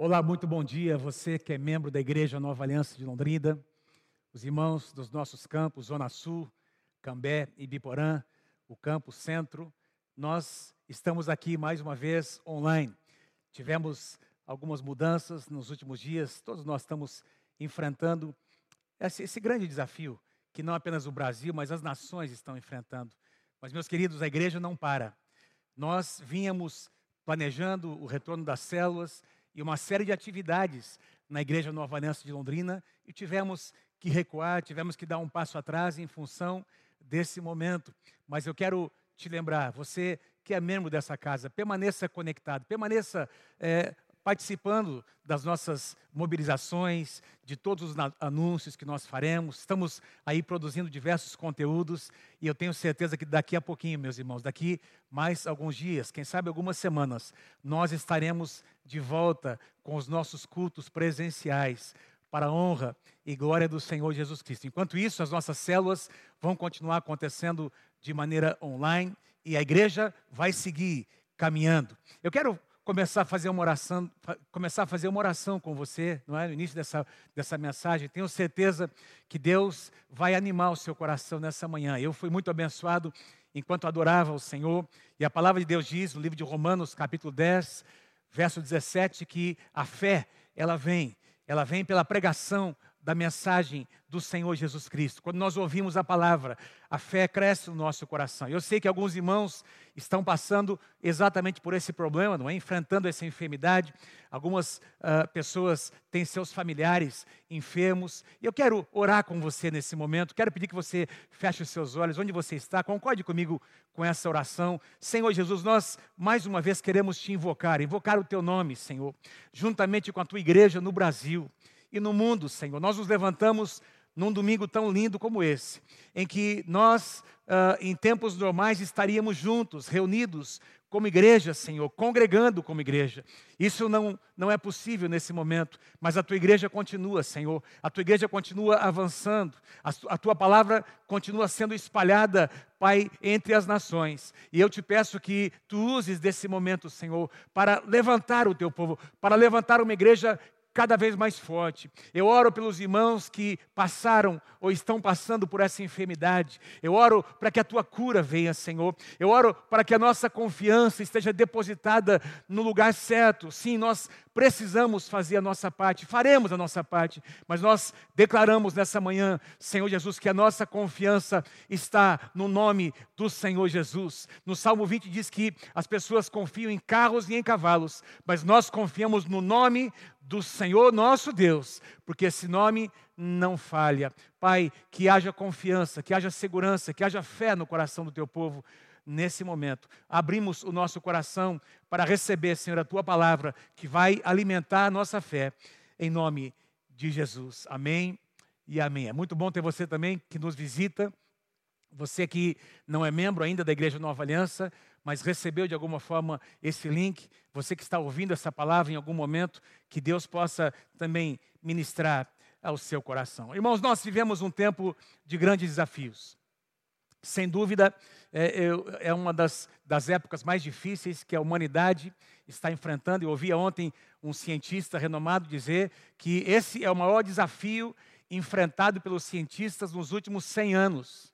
Olá, muito bom dia. Você que é membro da Igreja Nova Aliança de Londrina, os irmãos dos nossos campos, Zona Sul, Cambé e Biporã, o campo centro. Nós estamos aqui mais uma vez online. Tivemos algumas mudanças nos últimos dias, todos nós estamos enfrentando esse, esse grande desafio que não apenas o Brasil, mas as nações estão enfrentando. Mas, meus queridos, a igreja não para. Nós vínhamos planejando o retorno das células e uma série de atividades na Igreja Nova Aliança de Londrina e tivemos que recuar, tivemos que dar um passo atrás em função desse momento. Mas eu quero te lembrar, você que é membro dessa casa, permaneça conectado, permaneça é, participando das nossas mobilizações, de todos os anúncios que nós faremos. Estamos aí produzindo diversos conteúdos e eu tenho certeza que daqui a pouquinho, meus irmãos, daqui mais alguns dias, quem sabe algumas semanas, nós estaremos de volta com os nossos cultos presenciais para a honra e glória do Senhor Jesus Cristo. Enquanto isso, as nossas células vão continuar acontecendo de maneira online e a igreja vai seguir caminhando. Eu quero começar a fazer uma oração, começar a fazer uma oração com você, não é? No início dessa, dessa mensagem, tenho certeza que Deus vai animar o seu coração nessa manhã. Eu fui muito abençoado enquanto adorava o Senhor, e a palavra de Deus diz no livro de Romanos, capítulo 10, verso 17, que a fé, ela vem, ela vem pela pregação da mensagem do Senhor Jesus Cristo. Quando nós ouvimos a palavra, a fé cresce no nosso coração. Eu sei que alguns irmãos estão passando exatamente por esse problema, não é? Enfrentando essa enfermidade. Algumas uh, pessoas têm seus familiares enfermos. E eu quero orar com você nesse momento. Quero pedir que você feche os seus olhos, onde você está. Concorde comigo com essa oração. Senhor Jesus, nós mais uma vez queremos te invocar, invocar o teu nome, Senhor, juntamente com a tua igreja no Brasil e no mundo, Senhor. Nós nos levantamos num domingo tão lindo como esse, em que nós, uh, em tempos normais, estaríamos juntos, reunidos como igreja, Senhor, congregando como igreja. Isso não, não é possível nesse momento, mas a tua igreja continua, Senhor. A tua igreja continua avançando, a, a tua palavra continua sendo espalhada, Pai, entre as nações. E eu te peço que tu uses desse momento, Senhor, para levantar o teu povo, para levantar uma igreja cada vez mais forte. Eu oro pelos irmãos que passaram ou estão passando por essa enfermidade. Eu oro para que a tua cura venha, Senhor. Eu oro para que a nossa confiança esteja depositada no lugar certo. Sim, nós precisamos fazer a nossa parte, faremos a nossa parte, mas nós declaramos nessa manhã, Senhor Jesus, que a nossa confiança está no nome do Senhor Jesus. No Salmo 20 diz que as pessoas confiam em carros e em cavalos, mas nós confiamos no nome do Senhor nosso Deus, porque esse nome não falha. Pai, que haja confiança, que haja segurança, que haja fé no coração do teu povo nesse momento. Abrimos o nosso coração para receber, Senhor, a tua palavra que vai alimentar a nossa fé, em nome de Jesus. Amém e amém. É muito bom ter você também que nos visita. Você que não é membro ainda da Igreja Nova Aliança, mas recebeu de alguma forma esse link, você que está ouvindo essa palavra em algum momento, que Deus possa também ministrar ao seu coração. Irmãos, nós vivemos um tempo de grandes desafios. Sem dúvida, é, é uma das, das épocas mais difíceis que a humanidade está enfrentando. Eu ouvi ontem um cientista renomado dizer que esse é o maior desafio enfrentado pelos cientistas nos últimos 100 anos.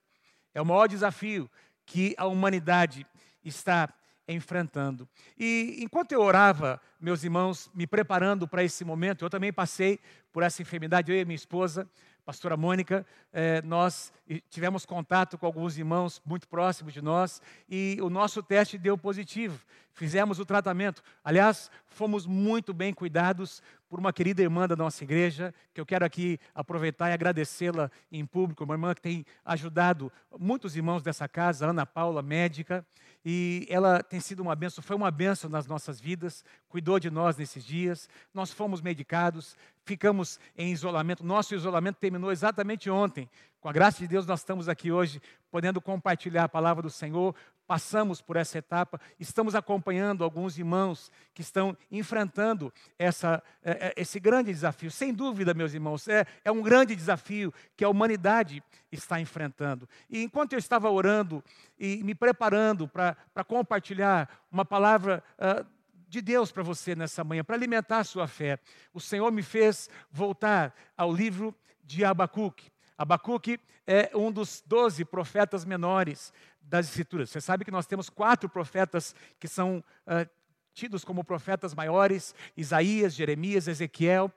É o maior desafio que a humanidade está enfrentando. E enquanto eu orava, meus irmãos, me preparando para esse momento, eu também passei por essa enfermidade, eu e minha esposa, pastora Mônica, eh, nós tivemos contato com alguns irmãos muito próximos de nós e o nosso teste deu positivo. Fizemos o tratamento. Aliás, fomos muito bem cuidados por uma querida irmã da nossa igreja, que eu quero aqui aproveitar e agradecê-la em público, uma irmã que tem ajudado muitos irmãos dessa casa, Ana Paula, médica, e ela tem sido uma benção, foi uma benção nas nossas vidas, cuidou de nós nesses dias. Nós fomos medicados, ficamos em isolamento. Nosso isolamento terminou exatamente ontem. Com a graça de Deus, nós estamos aqui hoje podendo compartilhar a palavra do Senhor. Passamos por essa etapa, estamos acompanhando alguns irmãos que estão enfrentando essa, é, é, esse grande desafio. Sem dúvida, meus irmãos, é, é um grande desafio que a humanidade está enfrentando. E enquanto eu estava orando e me preparando para compartilhar uma palavra uh, de Deus para você nessa manhã, para alimentar a sua fé. O Senhor me fez voltar ao livro de Abacuque. Abacuque é um dos doze profetas menores das Escrituras. Você sabe que nós temos quatro profetas que são uh, tidos como profetas maiores: Isaías, Jeremias, Ezequiel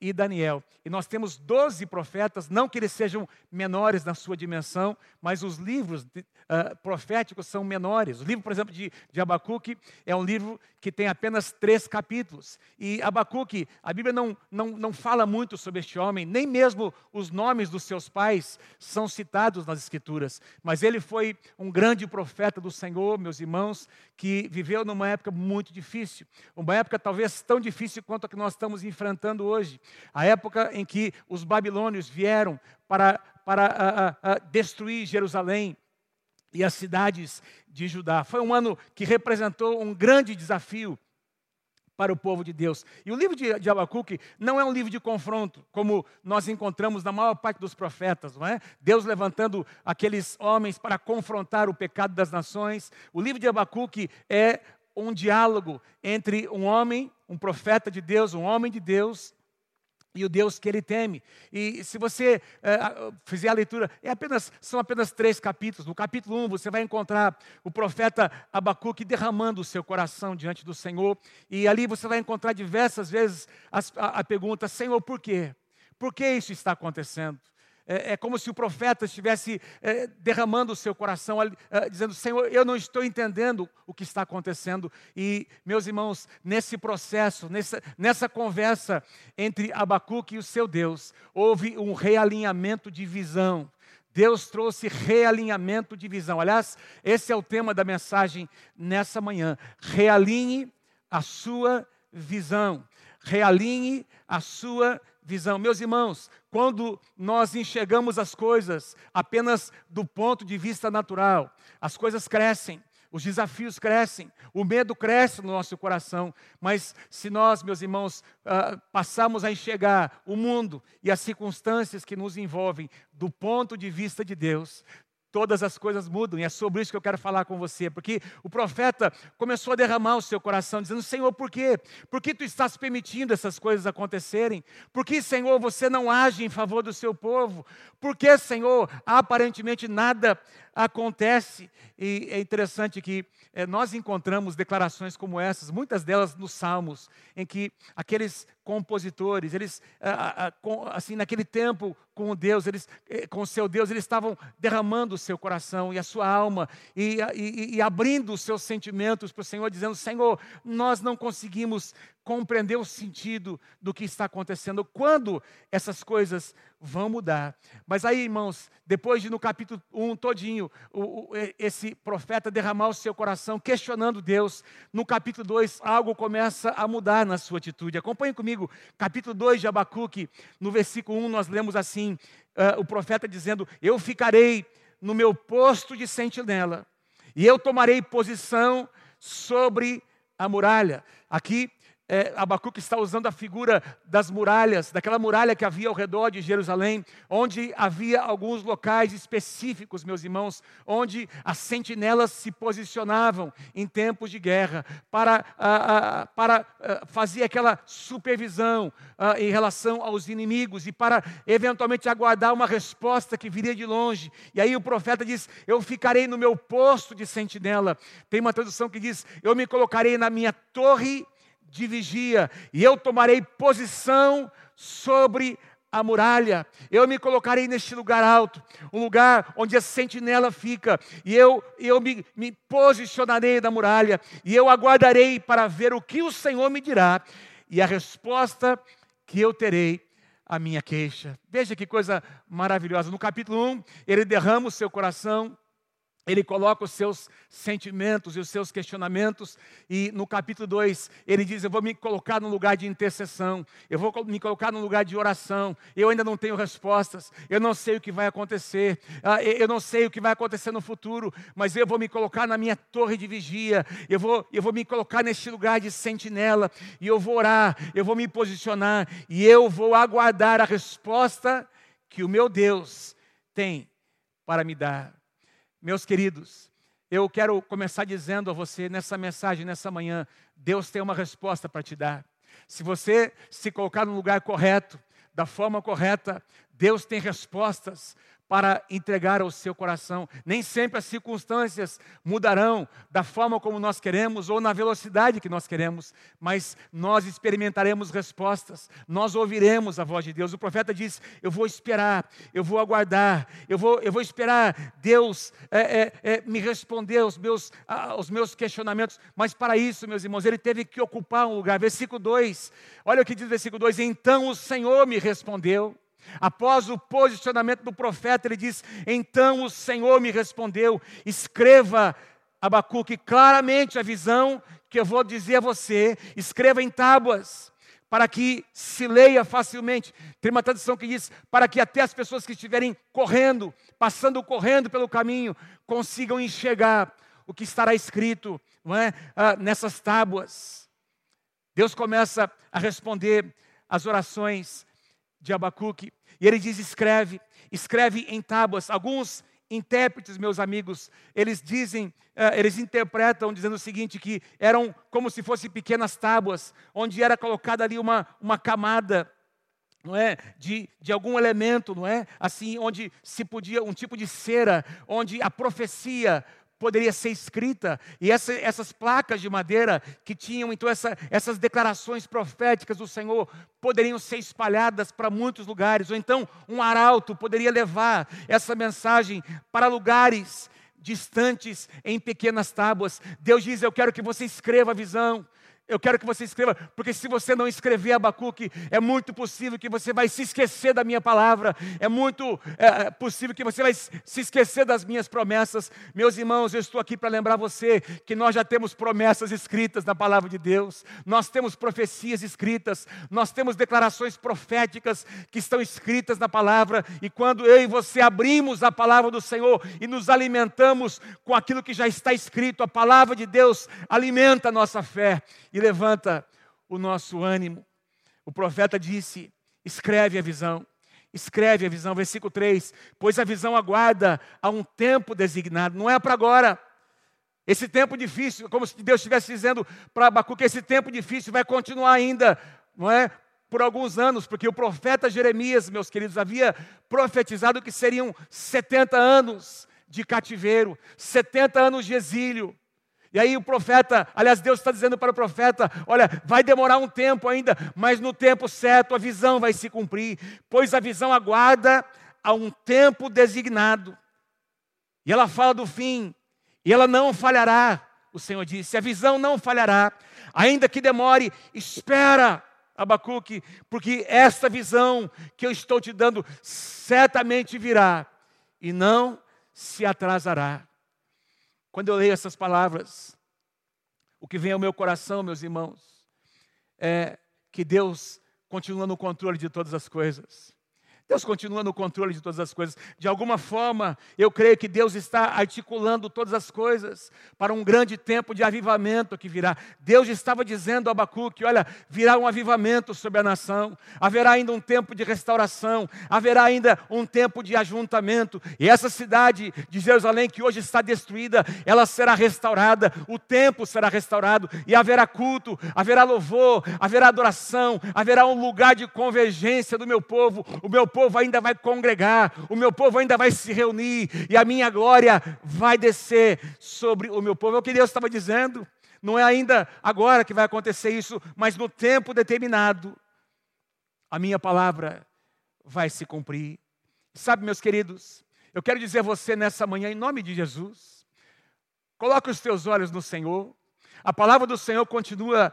e Daniel. E nós temos 12 profetas, não que eles sejam menores na sua dimensão, mas os livros uh, proféticos são menores. O livro, por exemplo, de, de Abacuque é um livro que tem apenas três capítulos. E Abacuque, a Bíblia não, não, não fala muito sobre este homem, nem mesmo os nomes dos seus pais são citados nas Escrituras. Mas ele foi um grande profeta do Senhor, meus irmãos, que viveu numa época muito difícil. Uma época talvez tão difícil quanto a que nós estamos enfrentando hoje. A época em que os babilônios vieram para, para a, a, a destruir Jerusalém e as cidades de Judá. Foi um ano que representou um grande desafio para o povo de Deus. E o livro de, de Abacuque não é um livro de confronto, como nós encontramos na maior parte dos profetas, não é? Deus levantando aqueles homens para confrontar o pecado das nações. O livro de Abacuque é um diálogo entre um homem, um profeta de Deus, um homem de Deus, e o Deus que ele teme. E se você é, fizer a leitura, é apenas, são apenas três capítulos. No capítulo 1, um, você vai encontrar o profeta Abacuque derramando o seu coração diante do Senhor. E ali você vai encontrar diversas vezes a, a, a pergunta: Senhor, por quê? Por que isso está acontecendo? É, é, como se o profeta estivesse é, derramando o seu coração, é, dizendo: Senhor, eu não estou entendendo o que está acontecendo. E, meus irmãos, nesse processo, nessa, nessa conversa entre Abacuque e o seu Deus, houve um realinhamento de visão. Deus trouxe realinhamento de visão. Aliás, esse é o tema da mensagem nessa manhã. Realinhe a sua visão. Realinhe a sua visão. Meus irmãos, quando nós enxergamos as coisas apenas do ponto de vista natural, as coisas crescem, os desafios crescem, o medo cresce no nosso coração, mas se nós, meus irmãos, uh, passarmos a enxergar o mundo e as circunstâncias que nos envolvem do ponto de vista de Deus, todas as coisas mudam, e é sobre isso que eu quero falar com você, porque o profeta começou a derramar o seu coração, dizendo: Senhor, por quê? Por que tu estás permitindo essas coisas acontecerem? Por que, Senhor, você não age em favor do seu povo? Por que, Senhor, aparentemente nada acontece? E é interessante que é, nós encontramos declarações como essas, muitas delas nos Salmos, em que aqueles compositores, eles, assim, naquele tempo com Deus, eles, eh, com o seu Deus, eles estavam derramando o seu coração e a sua alma e, e, e abrindo os seus sentimentos para o Senhor, dizendo: Senhor, nós não conseguimos compreender o sentido do que está acontecendo, quando essas coisas vão mudar. Mas aí, irmãos, depois de no capítulo 1 todinho, o, o, esse profeta derramar o seu coração questionando Deus, no capítulo 2 algo começa a mudar na sua atitude. Acompanhe comigo, capítulo 2 de Abacuque, no versículo 1 nós lemos assim, uh, o profeta dizendo, eu ficarei no meu posto de sentinela, e eu tomarei posição sobre a muralha. Aqui é, Abacuque está usando a figura das muralhas, daquela muralha que havia ao redor de Jerusalém, onde havia alguns locais específicos, meus irmãos, onde as sentinelas se posicionavam em tempos de guerra, para, ah, ah, para ah, fazer aquela supervisão em relação aos inimigos e para eventualmente aguardar uma resposta que viria de longe. E aí o profeta diz: Eu ficarei no meu posto de sentinela. Tem uma tradução que diz: Eu me colocarei na minha torre de vigia, e eu tomarei posição sobre a muralha. Eu me colocarei neste lugar alto, um lugar onde a sentinela fica, e eu, eu me, me posicionarei na muralha, e eu aguardarei para ver o que o Senhor me dirá, e a resposta que eu terei a minha queixa. Veja que coisa maravilhosa. No capítulo 1, ele derrama o seu coração ele coloca os seus sentimentos e os seus questionamentos, e no capítulo 2 ele diz: Eu vou me colocar no lugar de intercessão, eu vou me colocar no lugar de oração. Eu ainda não tenho respostas, eu não sei o que vai acontecer, ah, eu não sei o que vai acontecer no futuro, mas eu vou me colocar na minha torre de vigia, eu vou, eu vou me colocar neste lugar de sentinela, e eu vou orar, eu vou me posicionar, e eu vou aguardar a resposta que o meu Deus tem para me dar. Meus queridos, eu quero começar dizendo a você nessa mensagem, nessa manhã, Deus tem uma resposta para te dar. Se você se colocar no lugar correto, da forma correta, Deus tem respostas para entregar ao seu coração. Nem sempre as circunstâncias mudarão da forma como nós queremos ou na velocidade que nós queremos, mas nós experimentaremos respostas, nós ouviremos a voz de Deus. O profeta diz: Eu vou esperar, eu vou aguardar, eu vou, eu vou esperar Deus é, é, é, me responder aos meus, aos meus questionamentos. Mas para isso, meus irmãos, ele teve que ocupar um lugar. Versículo 2, olha o que diz o versículo 2: Então o Senhor me respondeu. Após o posicionamento do profeta, ele diz: Então o Senhor me respondeu: escreva, Abacuque, claramente a visão que eu vou dizer a você, escreva em tábuas, para que se leia facilmente. Tem uma tradução que diz: para que até as pessoas que estiverem correndo, passando correndo pelo caminho, consigam enxergar o que estará escrito não é? Ah, nessas tábuas. Deus começa a responder as orações de Abacuque. E ele diz: escreve, escreve em tábuas. Alguns intérpretes, meus amigos, eles dizem, uh, eles interpretam dizendo o seguinte: que eram como se fossem pequenas tábuas, onde era colocada ali uma, uma camada. Não é? De, de algum elemento, não é? Assim, onde se podia, um tipo de cera, onde a profecia poderia ser escrita, e essa, essas placas de madeira que tinham então essa, essas declarações proféticas do Senhor poderiam ser espalhadas para muitos lugares, ou então um arauto poderia levar essa mensagem para lugares distantes em pequenas tábuas. Deus diz: Eu quero que você escreva a visão. Eu quero que você escreva, porque se você não escrever Abacuque, é muito possível que você vai se esquecer da minha palavra, é muito é, possível que você vai se esquecer das minhas promessas. Meus irmãos, eu estou aqui para lembrar você que nós já temos promessas escritas na palavra de Deus, nós temos profecias escritas, nós temos declarações proféticas que estão escritas na palavra, e quando eu e você abrimos a palavra do Senhor e nos alimentamos com aquilo que já está escrito, a palavra de Deus alimenta a nossa fé e levanta o nosso ânimo. O profeta disse: escreve a visão. Escreve a visão, versículo 3: Pois a visão aguarda a um tempo designado, não é para agora. Esse tempo difícil, como se Deus estivesse dizendo para Abacuque, esse tempo difícil vai continuar ainda, não é? Por alguns anos, porque o profeta Jeremias, meus queridos, havia profetizado que seriam 70 anos de cativeiro, 70 anos de exílio. E aí o profeta, aliás, Deus está dizendo para o profeta: olha, vai demorar um tempo ainda, mas no tempo certo a visão vai se cumprir, pois a visão aguarda a um tempo designado. E ela fala do fim, e ela não falhará, o Senhor disse: a visão não falhará, ainda que demore, espera. Abacuque, porque esta visão que eu estou te dando certamente virá e não se atrasará. Quando eu leio essas palavras, o que vem ao meu coração, meus irmãos, é que Deus continua no controle de todas as coisas. Deus continua no controle de todas as coisas. De alguma forma, eu creio que Deus está articulando todas as coisas para um grande tempo de avivamento que virá. Deus estava dizendo a Abacuque: olha, virá um avivamento sobre a nação, haverá ainda um tempo de restauração, haverá ainda um tempo de ajuntamento, e essa cidade de Jerusalém, que hoje está destruída, ela será restaurada, o templo será restaurado, e haverá culto, haverá louvor, haverá adoração, haverá um lugar de convergência do meu povo, o meu povo ainda vai congregar, o meu povo ainda vai se reunir, e a minha glória vai descer sobre o meu povo. É o que Deus estava dizendo. Não é ainda agora que vai acontecer isso, mas no tempo determinado, a minha palavra vai se cumprir. Sabe, meus queridos, eu quero dizer a você nessa manhã, em nome de Jesus, coloque os teus olhos no Senhor, a palavra do Senhor continua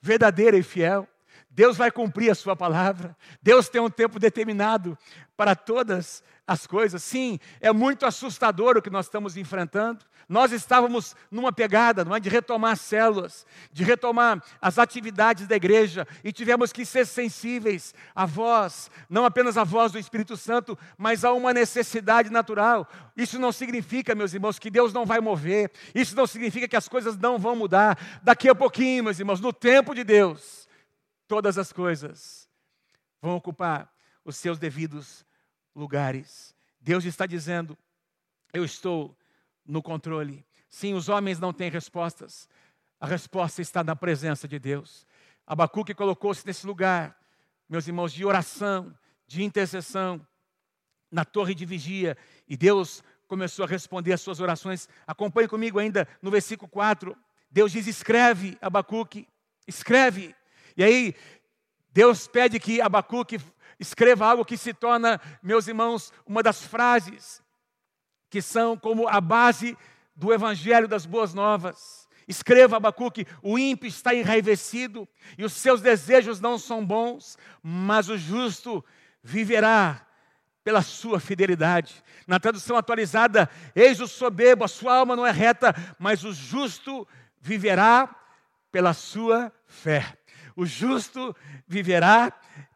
verdadeira e fiel. Deus vai cumprir a sua palavra. Deus tem um tempo determinado para todas as coisas. Sim, é muito assustador o que nós estamos enfrentando. Nós estávamos numa pegada, não é, de retomar células, de retomar as atividades da igreja e tivemos que ser sensíveis à voz, não apenas à voz do Espírito Santo, mas a uma necessidade natural. Isso não significa, meus irmãos, que Deus não vai mover. Isso não significa que as coisas não vão mudar. Daqui a pouquinho, meus irmãos, no tempo de Deus, todas as coisas vão ocupar os seus devidos lugares. Deus está dizendo: Eu estou no controle. Sim, os homens não têm respostas. A resposta está na presença de Deus. Abacuque colocou-se nesse lugar, meus irmãos, de oração, de intercessão, na torre de vigia, e Deus começou a responder as suas orações. Acompanhe comigo ainda no versículo 4. Deus diz: escreve, Abacuque, escreve. E aí, Deus pede que Abacuque escreva algo que se torna, meus irmãos, uma das frases que são como a base do evangelho das boas novas. Escreva Abacuque: o ímpio está enraivecido e os seus desejos não são bons, mas o justo viverá pela sua fidelidade. Na tradução atualizada, eis o soberbo, a sua alma não é reta, mas o justo viverá pela sua fé. O justo viverá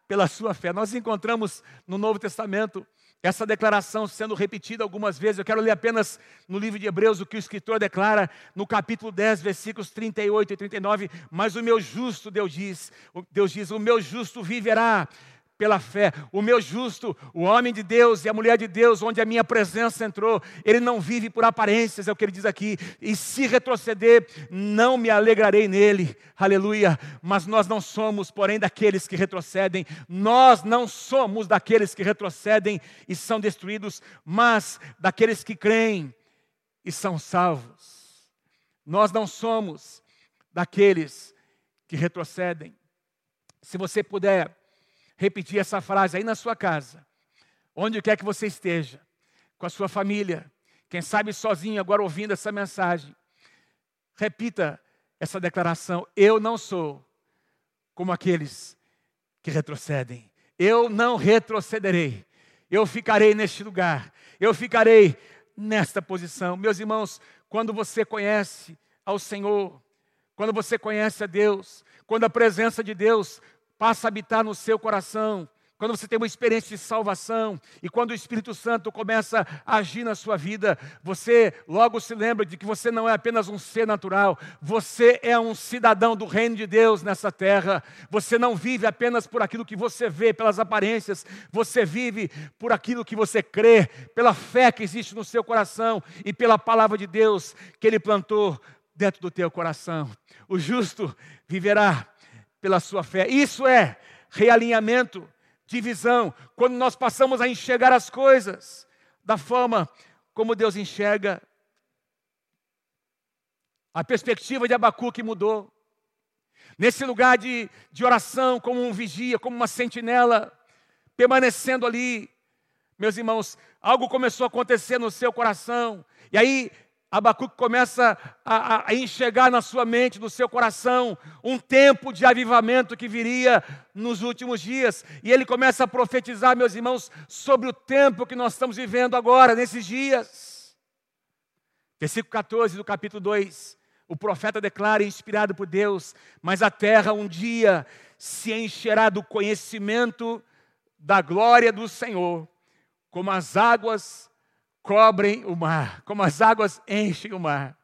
pela sua fé. Nós encontramos no Novo Testamento essa declaração sendo repetida algumas vezes. Eu quero ler apenas no livro de Hebreus o que o escritor declara no capítulo 10, versículos 38 e 39. Mas o meu justo, Deus diz, Deus diz, o meu justo viverá pela fé. O meu justo, o homem de Deus e a mulher de Deus, onde a minha presença entrou, ele não vive por aparências, é o que ele diz aqui. E se retroceder, não me alegrarei nele. Aleluia. Mas nós não somos, porém, daqueles que retrocedem. Nós não somos daqueles que retrocedem e são destruídos, mas daqueles que creem e são salvos. Nós não somos daqueles que retrocedem. Se você puder repetir essa frase aí na sua casa, onde quer que você esteja, com a sua família, quem sabe sozinho agora ouvindo essa mensagem. Repita essa declaração: Eu não sou como aqueles que retrocedem. Eu não retrocederei. Eu ficarei neste lugar. Eu ficarei nesta posição. Meus irmãos, quando você conhece ao Senhor, quando você conhece a Deus, quando a presença de Deus passa a habitar no seu coração, quando você tem uma experiência de salvação e quando o Espírito Santo começa a agir na sua vida, você logo se lembra de que você não é apenas um ser natural, você é um cidadão do reino de Deus nessa terra. Você não vive apenas por aquilo que você vê, pelas aparências, você vive por aquilo que você crê, pela fé que existe no seu coração e pela palavra de Deus que Ele plantou dentro do teu coração. O justo viverá pela sua fé. Isso é realinhamento, divisão, quando nós passamos a enxergar as coisas da forma como Deus enxerga. A perspectiva de Abacuque mudou. Nesse lugar de, de oração, como um vigia, como uma sentinela, permanecendo ali, meus irmãos, algo começou a acontecer no seu coração. E aí Abacuque começa a, a, enxergar na sua mente, no seu coração, um tempo de avivamento que viria nos últimos dias. E ele começa a profetizar, meus irmãos, sobre o tempo que nós estamos vivendo agora, nesses dias. Versículo 14 do capítulo 2. O profeta declara, inspirado por Deus: Mas a terra um dia se encherá do conhecimento da glória do Senhor, como as águas cobrem o mar, como as águas enchem o mar.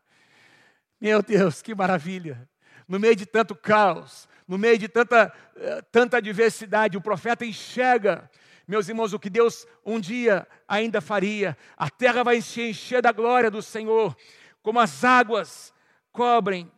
Meu Deus, que maravilha! No meio de tanto caos, no meio de tanta, eh, tanta diversidade, o profeta enxerga, meus irmãos, o que Deus um dia ainda faria. A terra vai se encher da glória do Senhor, como as águas cobrem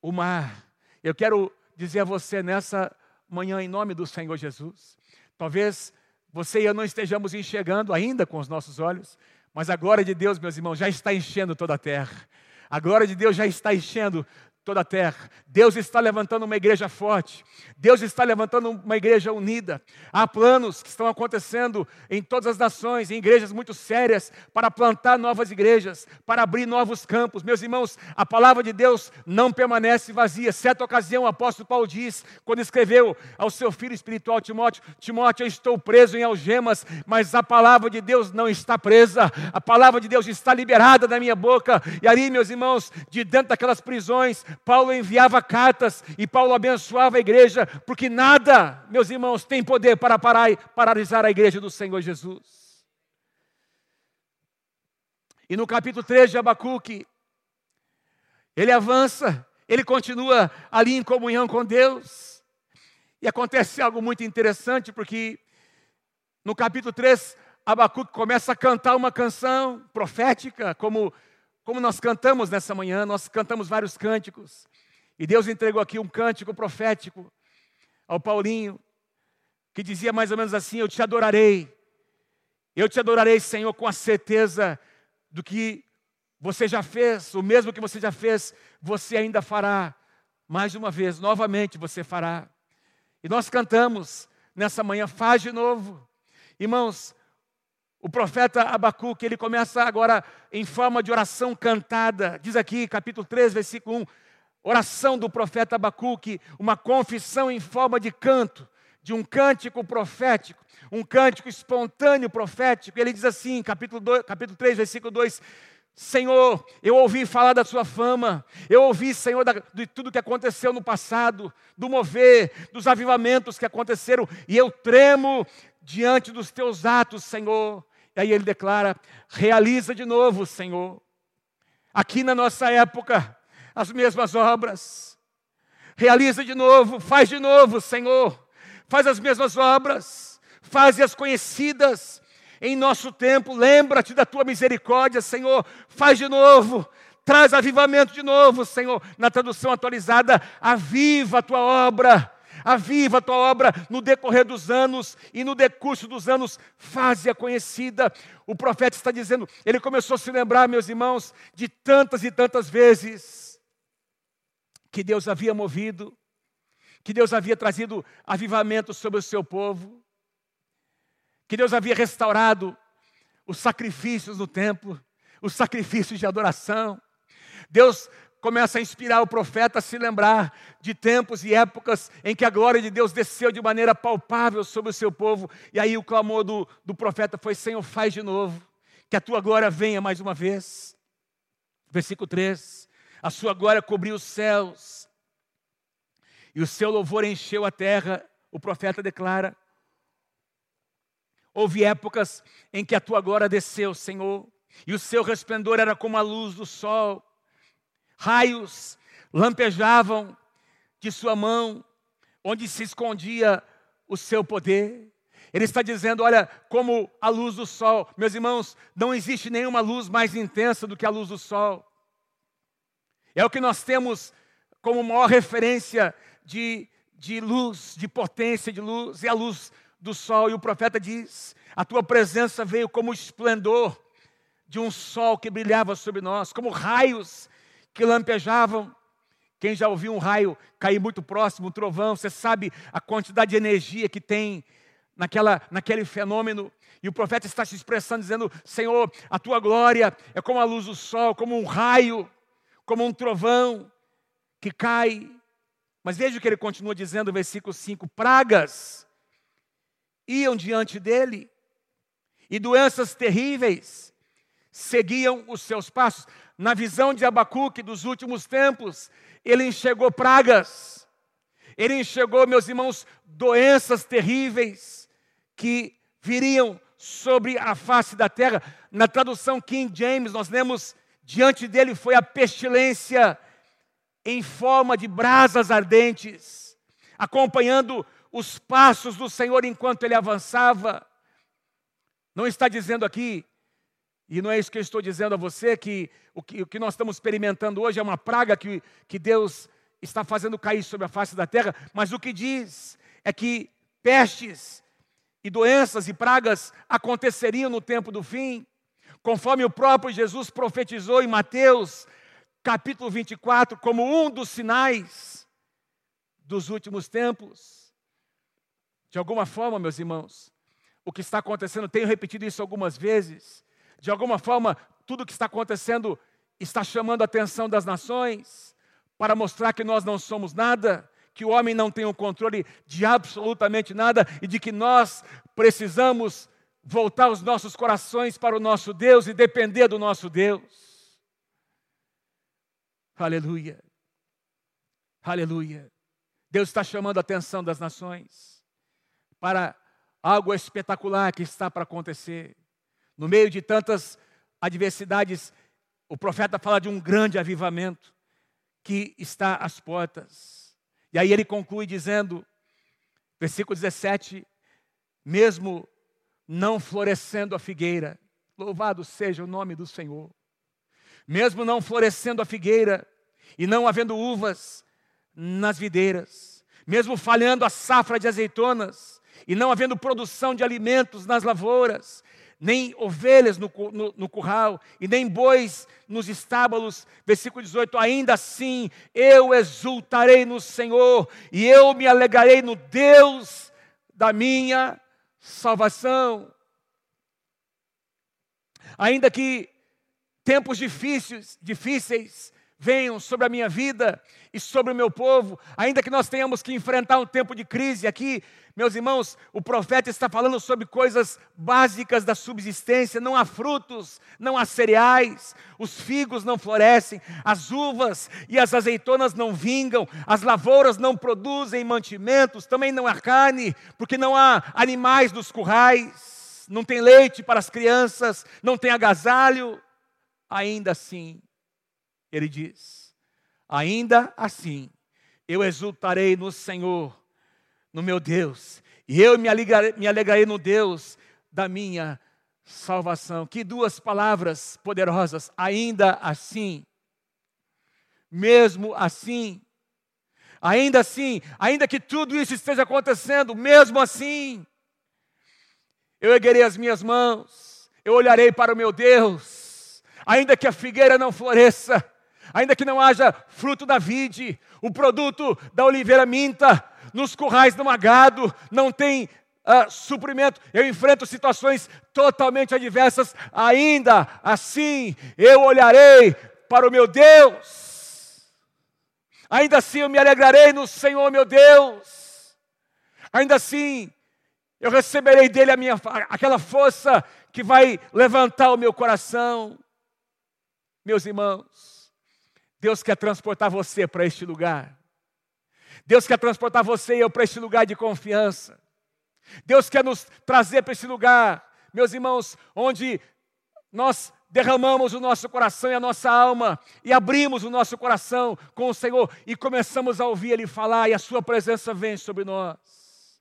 o mar. Eu quero dizer a você nessa manhã, em nome do Senhor Jesus, talvez você e eu não estejamos enxergando ainda com os nossos olhos, mas a glória de Deus, meus irmãos, já está enchendo toda a terra. A glória de Deus já está enchendo toda a terra. Deus está levantando uma igreja forte. Deus está levantando uma igreja unida. Há planos que estão acontecendo em todas as nações, em igrejas muito sérias, para plantar novas igrejas, para abrir novos campos. Meus irmãos, a palavra de Deus não permanece vazia. Certa ocasião, o apóstolo Paulo diz, quando escreveu ao seu filho espiritual Timóteo: Timóteo, eu estou preso em algemas, mas a palavra de Deus não está presa. A palavra de Deus está liberada da minha boca. E ali, meus irmãos, de dentro daquelas prisões, Paulo enviava cartas e Paulo abençoava a igreja, porque nada, meus irmãos, tem poder para parar, paralisar a igreja do Senhor Jesus. E no capítulo 3 de Abacuque, ele avança, ele continua ali em comunhão com Deus. E acontece algo muito interessante, porque no capítulo 3, Abacuque começa a cantar uma canção profética, como como nós cantamos nessa manhã, nós cantamos vários cânticos. E Deus entregou aqui um cântico profético ao Paulinho, que dizia mais ou menos assim: Eu te adorarei. Eu te adorarei, Senhor, com a certeza do que você já fez, o mesmo que você já fez, você ainda fará. Mais uma vez, novamente você fará. E nós cantamos nessa manhã, faz de novo. Irmãos, o profeta Abacuque, ele começa agora em forma de oração cantada. Diz aqui, capítulo 3, versículo 1, oração do profeta Abacuque, uma confissão em forma de canto, de um cântico profético, um cântico espontâneo profético. Ele diz assim, capítulo, 2, capítulo 3, versículo 2, Senhor, eu ouvi falar da sua fama, eu ouvi, Senhor, da, de tudo que aconteceu no passado, do mover, dos avivamentos que aconteceram, e eu tremo diante dos teus atos, Senhor. E aí ele declara: realiza de novo, Senhor. Aqui na nossa época, as mesmas obras. Realiza de novo, faz de novo, Senhor. Faz as mesmas obras, faz-as conhecidas em nosso tempo. Lembra-te da tua misericórdia, Senhor. Faz de novo, traz avivamento de novo, Senhor. Na tradução atualizada, aviva a tua obra aviva a tua obra no decorrer dos anos e no decurso dos anos, faze-a conhecida. O profeta está dizendo, ele começou a se lembrar, meus irmãos, de tantas e tantas vezes que Deus havia movido, que Deus havia trazido avivamento sobre o seu povo, que Deus havia restaurado os sacrifícios no templo, os sacrifícios de adoração. Deus começa a inspirar o profeta a se lembrar de tempos e épocas em que a glória de Deus desceu de maneira palpável sobre o seu povo. E aí o clamor do, do profeta foi: Senhor, faz de novo, que a tua glória venha mais uma vez. Versículo 3: A sua glória cobriu os céus, e o seu louvor encheu a terra. O profeta declara: Houve épocas em que a tua glória desceu, Senhor, e o seu resplendor era como a luz do sol raios lampejavam de sua mão, onde se escondia o seu poder. Ele está dizendo: olha, como a luz do sol, meus irmãos, não existe nenhuma luz mais intensa do que a luz do sol. É o que nós temos como maior referência de, de luz, de potência de luz, é a luz do sol. E o profeta diz: a tua presença veio como o esplendor de um sol que brilhava sobre nós, como raios que lampejavam. Quem já ouviu um raio cair muito próximo, um trovão, você sabe a quantidade de energia que tem naquela, naquele fenômeno. E o profeta está se expressando, dizendo: Senhor, a tua glória é como a luz do sol, como um raio, como um trovão que cai. Mas veja o que ele continua dizendo, versículo 5: pragas iam diante dele, e doenças terríveis seguiam os seus passos na visão de Abacuque dos últimos tempos, ele enxergou pragas, ele enxergou, meus irmãos, doenças terríveis que viriam sobre a face da terra. Na tradução King James, nós lemos: diante dele foi a pestilência em forma de brasas ardentes, acompanhando os passos do Senhor enquanto ele avançava. Não está dizendo aqui e não é isso que eu estou dizendo a você, que o que, o que nós estamos experimentando hoje é uma praga que, que Deus está fazendo cair sobre a face da terra, mas o que diz é que pestes e doenças e pragas aconteceriam no tempo do fim, conforme o próprio Jesus profetizou em Mateus, capítulo 24, como um dos sinais dos últimos tempos. De alguma forma, meus irmãos, o que está acontecendo, tenho repetido isso algumas vezes, de alguma forma, tudo o que está acontecendo está chamando a atenção das nações para mostrar que nós não somos nada, que o homem não tem o controle de absolutamente nada e de que nós precisamos voltar os nossos corações para o nosso Deus e depender do nosso Deus. Aleluia. Aleluia. Deus está chamando a atenção das nações para algo espetacular que está para acontecer. No meio de tantas adversidades, o profeta fala de um grande avivamento que está às portas. E aí ele conclui dizendo, versículo 17: mesmo não florescendo a figueira, louvado seja o nome do Senhor, mesmo não florescendo a figueira e não havendo uvas nas videiras, mesmo falhando a safra de azeitonas e não havendo produção de alimentos nas lavouras, nem ovelhas no, no, no, curral, e nem bois nos estábulos. Versículo 18: Ainda assim eu exultarei no Senhor, e eu me alegrarei no Deus da minha salvação. Ainda que tempos difíceis, difíceis venham sobre a minha vida e sobre o meu povo, ainda que nós tenhamos que enfrentar um tempo de crise aqui, meus irmãos, o profeta está falando sobre coisas básicas da subsistência, não há frutos, não há cereais, os figos não florescem, as uvas e as azeitonas não vingam, as lavouras não produzem mantimentos, também não há carne, porque não há animais nos currais, não tem leite para as crianças, não tem agasalho, ainda assim ele diz: Ainda assim, eu exultarei no Senhor, no meu Deus, e eu me alegrarei, me alegrarei no Deus da minha salvação. Que duas palavras poderosas, ainda assim. Mesmo assim, ainda assim, ainda que tudo isso esteja acontecendo, mesmo assim, eu erguerei as minhas mãos, eu olharei para o meu Deus, ainda que a figueira não floresça, ainda que não haja fruto da vide, o produto da oliveira minta, nos currais do magado, não tem uh, suprimento, eu enfrento situações totalmente adversas, ainda assim eu olharei para o meu Deus, ainda assim eu me alegrarei no Senhor meu Deus, ainda assim eu receberei dele a minha, aquela força que vai levantar o meu coração. Meus irmãos, Deus quer transportar você para este lugar. Deus quer transportar você e eu para este lugar de confiança. Deus quer nos trazer para este lugar, meus irmãos, onde nós derramamos o nosso coração e a nossa alma e abrimos o nosso coração com o Senhor e começamos a ouvir Ele falar e a Sua presença vem sobre nós.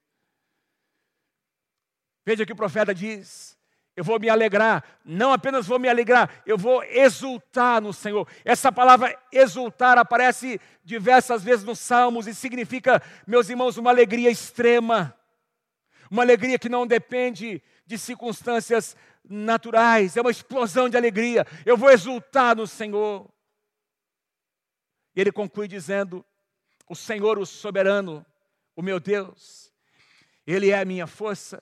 Veja o que o profeta diz: eu vou me alegrar, não apenas vou me alegrar, eu vou exultar no Senhor. Essa palavra exultar aparece diversas vezes nos Salmos e significa, meus irmãos, uma alegria extrema, uma alegria que não depende de circunstâncias naturais, é uma explosão de alegria. Eu vou exultar no Senhor. E ele conclui dizendo: O Senhor, o soberano, o meu Deus, Ele é a minha força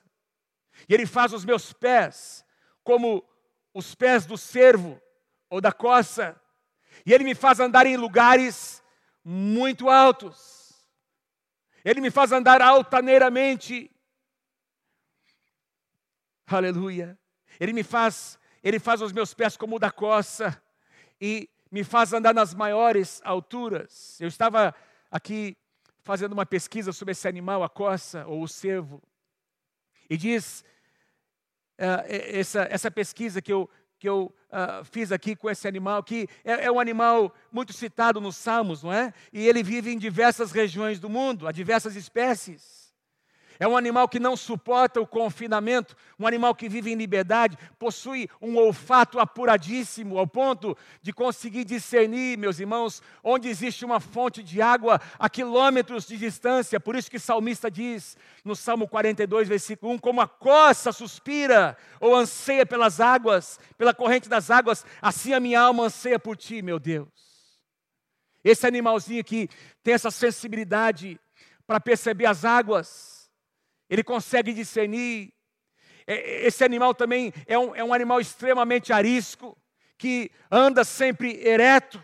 e Ele faz os meus pés como os pés do cervo ou da coça. E Ele me faz andar em lugares muito altos. Ele me faz andar altaneiramente. Aleluia. Ele me faz, ele faz os meus pés como o da coça e me faz andar nas maiores alturas. Eu estava aqui fazendo uma pesquisa sobre esse animal, a coça ou o cervo. E diz uh, essa, essa pesquisa que eu, que eu uh, fiz aqui com esse animal, que é, é, um animal muito citado nos Salmos, não é? E ele vive em diversas regiões do mundo, há diversas espécies. É um animal que não suporta o confinamento, um animal que vive em liberdade, possui um olfato apuradíssimo, ao ponto de conseguir discernir, meus irmãos, onde existe uma fonte de água a quilômetros de distância. Por isso que o salmista diz, no Salmo 42, versículo 1, como a coça suspira ou anseia pelas águas, pela corrente das águas, assim a minha alma anseia por ti, meu Deus. Esse animalzinho que tem essa sensibilidade para perceber as águas, ele consegue discernir. É, esse animal também é um, é um animal extremamente arisco, que anda sempre ereto,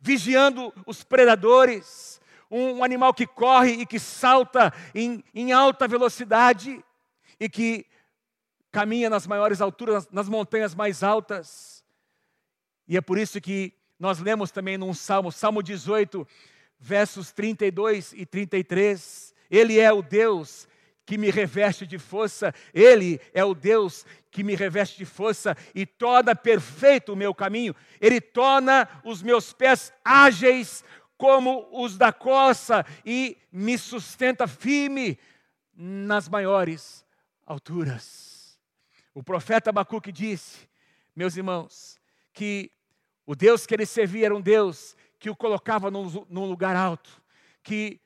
vigiando os predadores. Um, um animal que corre e que salta em, em alta velocidade e que caminha nas maiores alturas, nas montanhas mais altas. E é por isso que nós lemos também num salmo, Salmo 18, versos 32 e 33. Ele é o Deus que me reveste de força, Ele é o Deus que me reveste de força e torna perfeito o meu caminho, Ele torna os meus pés ágeis como os da coça e me sustenta firme nas maiores alturas. O profeta Abacuque disse, meus irmãos, que O Deus que ele servia era um Deus que o colocava num, lugar alto, que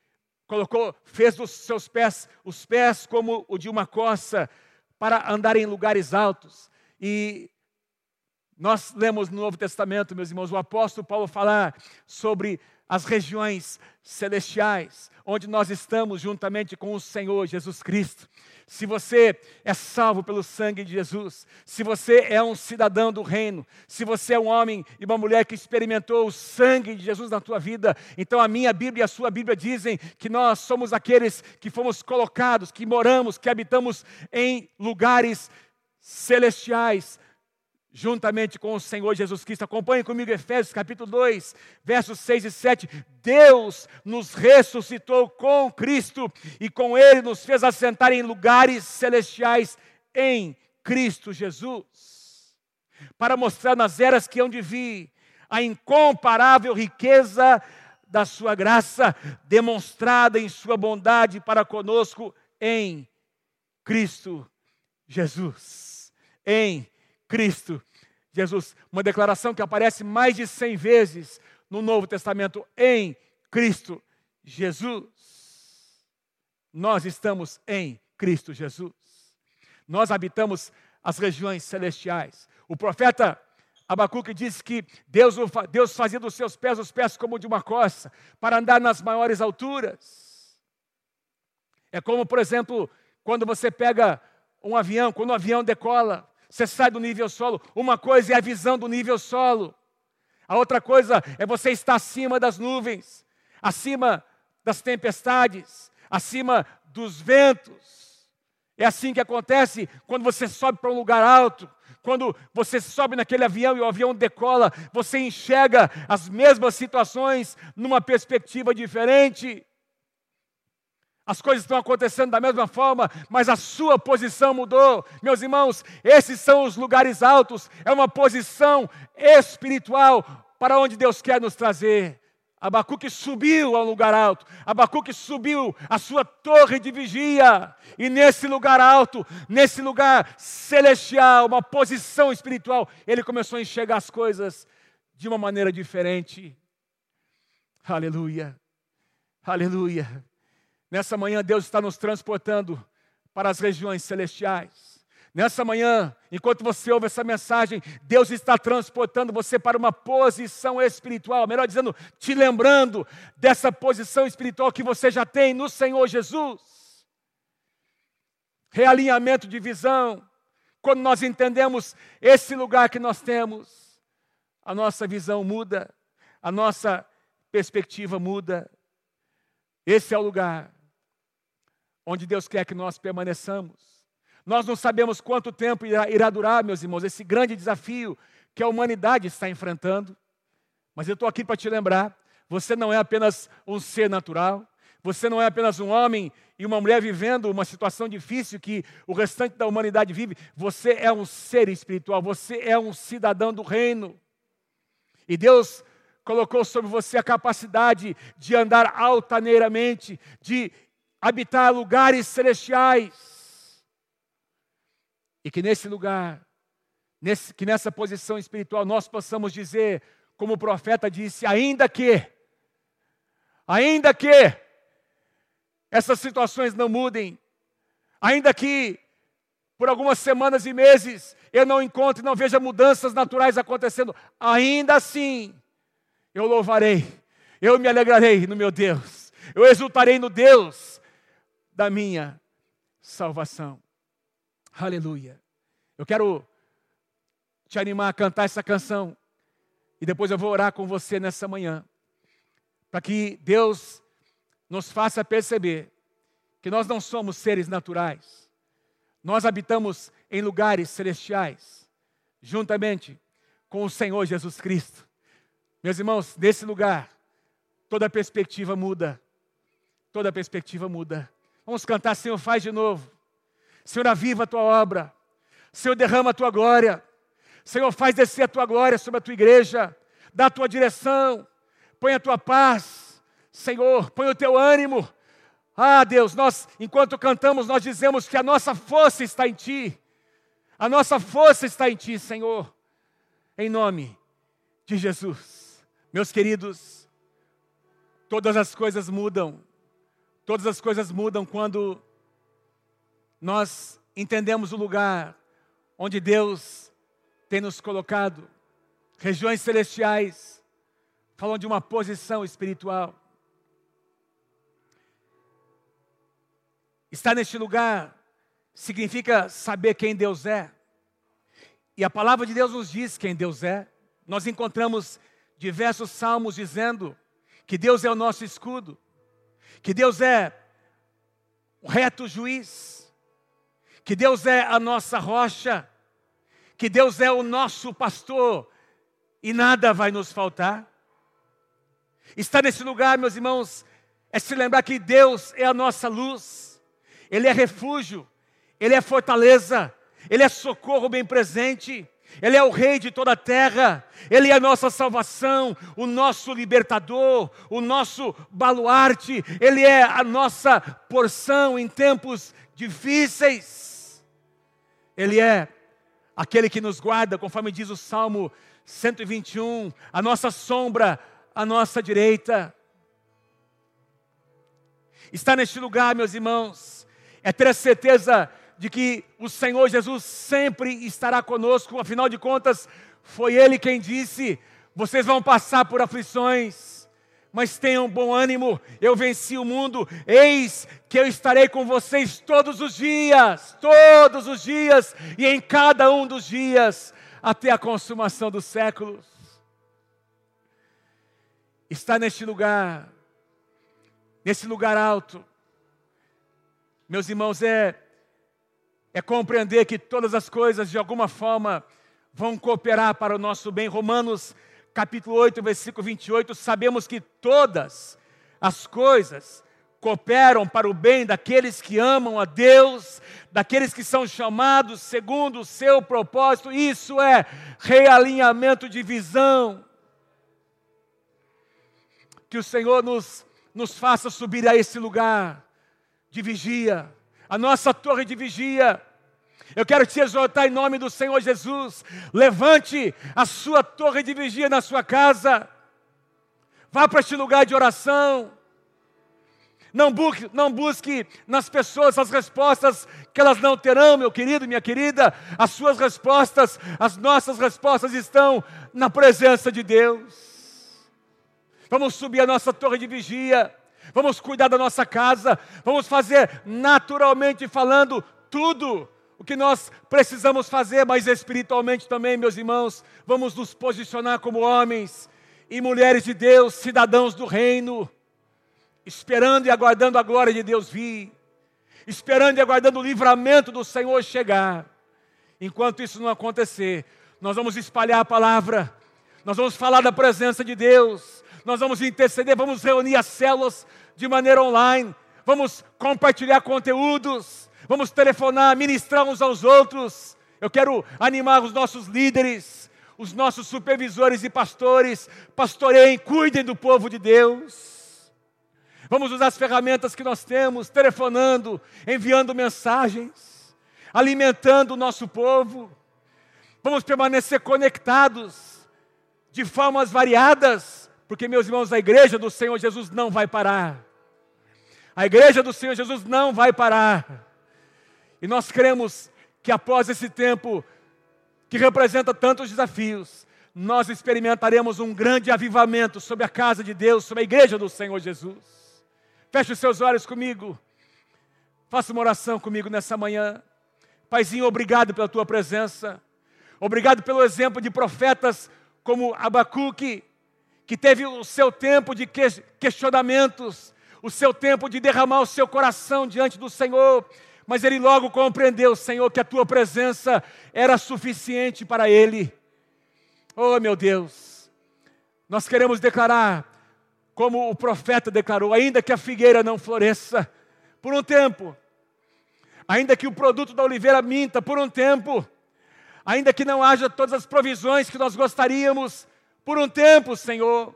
colocou, fez dos seus pés, os pés como o de uma coça, para andar em lugares altos. E nós lemos no Novo Testamento, meus irmãos, o apóstolo Paulo falar sobre as regiões celestiais, onde nós estamos juntamente com o Senhor Jesus Cristo. Se você é salvo pelo sangue de Jesus, se você é um cidadão do reino, se você é um homem e uma mulher que experimentou o sangue de Jesus na tua vida, então a minha Bíblia e a sua Bíblia dizem que nós somos aqueles que fomos colocados, que moramos, que habitamos em lugares celestiais, juntamente com o Senhor Jesus Cristo. Acompanhe comigo Efésios capítulo 2, versos 6 e 7. Deus nos ressuscitou com Cristo e com Ele nos fez assentar em lugares celestiais em Cristo Jesus, para mostrar nas eras que hão de vir a incomparável riqueza da sua graça, demonstrada em sua bondade para conosco em Cristo Jesus. Em Cristo Jesus. Uma declaração que aparece mais de 100 vezes no Novo Testamento em Cristo Jesus. Nós estamos em Cristo Jesus. Nós habitamos as regiões celestiais. O profeta Abacuque diz que Deus, Deus fazia dos seus pés os pés como de uma coça, para andar nas maiores alturas. É como, por exemplo, quando você pega um avião, quando o avião decola, você sai do nível solo. Uma coisa é a visão do nível solo. A outra coisa é você estar acima das nuvens, acima das tempestades, acima dos ventos. É assim que acontece quando você sobe para um lugar alto. Quando você sobe naquele avião e o avião decola, você enxerga as mesmas situações numa perspectiva diferente. As coisas estão acontecendo da mesma forma, mas a sua posição mudou. Meus irmãos, esses são os lugares altos, é uma posição espiritual para onde Deus quer nos trazer. Abacuque subiu a um lugar alto, Abacuque subiu a sua torre de vigia, e nesse lugar alto, nesse lugar celestial, uma posição espiritual, ele começou a enxergar as coisas de uma maneira diferente. Aleluia, aleluia. Nessa manhã, Deus está nos transportando para as regiões celestiais. Nessa manhã, enquanto você ouve essa mensagem, Deus está transportando você para uma posição espiritual, melhor dizendo, te lembrando dessa posição espiritual que você já tem no Senhor Jesus. Realinhamento de visão. Quando nós entendemos esse lugar que nós temos, a nossa visão muda, a nossa perspectiva muda. Esse é o lugar onde Deus quer que nós permaneçamos. Nós não sabemos quanto tempo irá, irá durar, meus irmãos, esse grande desafio que a humanidade está enfrentando. Mas eu estou aqui para te lembrar: você não é apenas um ser natural, você não é apenas um homem e uma mulher vivendo uma situação difícil que o restante da humanidade vive. Você é um ser espiritual, você é um cidadão do reino. E Deus colocou sobre você a capacidade de andar altaneiramente, de habitar lugares celestiais. E que nesse lugar, nesse, que nessa posição espiritual, nós possamos dizer, como o profeta disse, ainda que, ainda que essas situações não mudem, ainda que por algumas semanas e meses eu não encontre, não veja mudanças naturais acontecendo, ainda assim eu louvarei, eu me alegrarei no meu Deus, eu exultarei no Deus da minha salvação. Aleluia. Eu quero te animar a cantar essa canção e depois eu vou orar com você nessa manhã, para que Deus nos faça perceber que nós não somos seres naturais, nós habitamos em lugares celestiais, juntamente com o Senhor Jesus Cristo. Meus irmãos, nesse lugar, toda perspectiva muda, toda perspectiva muda. Vamos cantar, Senhor, faz de novo. Senhor, aviva a tua obra. Senhor, derrama a tua glória. Senhor, faz descer a tua glória sobre a tua igreja. Dá a tua direção. Põe a tua paz. Senhor, põe o teu ânimo. Ah, Deus, nós, enquanto cantamos, nós dizemos que a nossa força está em Ti. A nossa força está em Ti, Senhor. Em nome de Jesus. Meus queridos, todas as coisas mudam. Todas as coisas mudam quando nós entendemos o lugar onde Deus tem nos colocado. Regiões celestiais falam de uma posição espiritual. Estar neste lugar significa saber quem Deus é. E a palavra de Deus nos diz quem Deus é. Nós encontramos diversos salmos dizendo que Deus é o nosso escudo, que Deus é o reto juiz, que Deus é a nossa rocha, que Deus é o nosso pastor. E nada vai nos faltar. Estar nesse lugar, meus irmãos, é se lembrar que Deus é a nossa luz, Ele é refúgio, Ele é fortaleza, Ele é socorro bem presente. Ele é o Rei de toda a terra, Ele é a nossa salvação, o nosso libertador, o nosso baluarte, Ele é a nossa porção em tempos difíceis. Ele é aquele que nos guarda, conforme diz o Salmo 121, a nossa sombra à nossa direita. Estar neste lugar, meus irmãos, é ter a certeza de que o Senhor Jesus sempre estará conosco, afinal de contas, foi Ele quem disse: vocês vão passar por aflições, mas tenham bom ânimo, eu venci o mundo, eis que eu estarei com vocês todos os dias, todos os dias, e em cada um dos dias, até a consumação dos séculos. Está neste lugar, nesse lugar alto, meus irmãos, é é compreender que todas as coisas, de alguma forma, vão cooperar para o nosso bem. Romanos capítulo 8, versículo 28, sabemos que todas as coisas cooperam para o bem daqueles que amam a Deus, daqueles que são chamados segundo o seu propósito. Isso é realinhamento de visão. Que o Senhor nos, nos faça subir a esse lugar de vigia a nossa torre de vigia. Eu quero te exortar em nome do Senhor Jesus. Levante a sua torre de vigia na sua casa. Vá para este lugar de oração. Não busque, não busque nas pessoas as respostas que elas não terão, meu querido, minha querida. As suas respostas, as nossas respostas estão na presença de Deus. Vamos subir a nossa torre de vigia vamos cuidar da nossa casa, vamos fazer naturalmente falando tudo o que nós precisamos fazer, mas espiritualmente também, meus irmãos, vamos nos posicionar como homens e mulheres de Deus, cidadãos do reino, esperando e aguardando a glória de Deus vir, esperando e aguardando o livramento do Senhor chegar. Enquanto isso não acontecer, nós vamos espalhar a palavra, nós vamos falar da presença de Deus, nós vamos interceder, vamos reunir as células de maneira online, vamos compartilhar conteúdos, vamos telefonar, ministrar uns aos outros. Eu quero animar os nossos líderes, os nossos supervisores e pastores, pastoreiem, cuidem do povo de Deus. Vamos usar as ferramentas que nós temos, telefonando, enviando mensagens, alimentando o nosso povo. Vamos permanecer conectados de formas variadas porque, meus irmãos, a igreja do Senhor Jesus não vai parar. A igreja do Senhor Jesus não vai parar. E nós cremos que após esse tempo, que representa tantos desafios, nós experimentaremos um grande avivamento sobre a casa de Deus, sobre a igreja do Senhor Jesus. Feche os seus olhos comigo. Faça uma oração comigo nessa manhã. Paizinho, obrigado pela tua presença. Obrigado pelo exemplo de profetas como Abacuque, que teve o seu tempo de questionamentos, o seu tempo de derramar o seu coração diante do Senhor, mas ele logo compreendeu, Senhor, que a tua presença era suficiente para ele. Oh, meu Deus, nós queremos declarar, como o profeta declarou, ainda que a figueira não floresça por um tempo, ainda que o produto da oliveira minta por um tempo, ainda que não haja todas as provisões que nós gostaríamos, por um tempo, Senhor.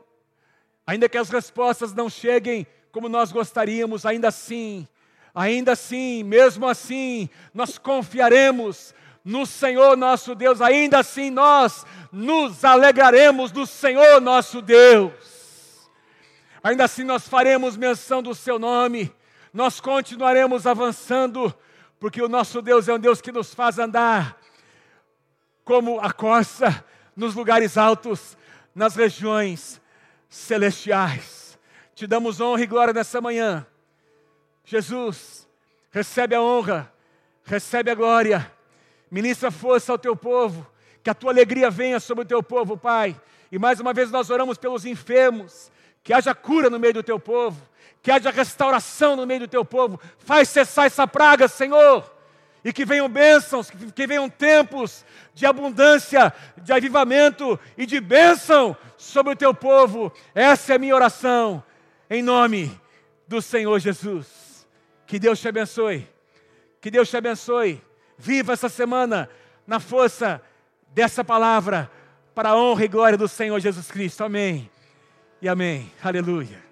Ainda que as respostas não cheguem como nós gostaríamos, ainda assim, ainda assim, mesmo assim, nós confiaremos no Senhor nosso Deus, ainda assim nós nos alegraremos no Senhor nosso Deus. Ainda assim nós faremos menção do seu nome, nós continuaremos avançando, porque o nosso Deus é um Deus que nos faz andar como a corça nos lugares altos, nas regiões celestiais. Te damos honra e glória nessa manhã. Jesus, recebe a honra, recebe a glória Ministra força ao teu povo, que a tua alegria venha sobre o teu povo, Pai. E mais uma vez nós oramos pelos enfermos, que haja cura no meio do teu povo, que haja restauração no meio do teu povo. Faz cessar essa praga, Senhor. E que venham bênçãos, que venham tempos de abundância, de avivamento e de bênção sobre o teu povo. Essa é a minha oração, em nome do Senhor Jesus. Que Deus te abençoe. Que Deus te abençoe. Viva essa semana na força dessa palavra, para a honra e glória do Senhor Jesus Cristo. Amém. E amém. Aleluia.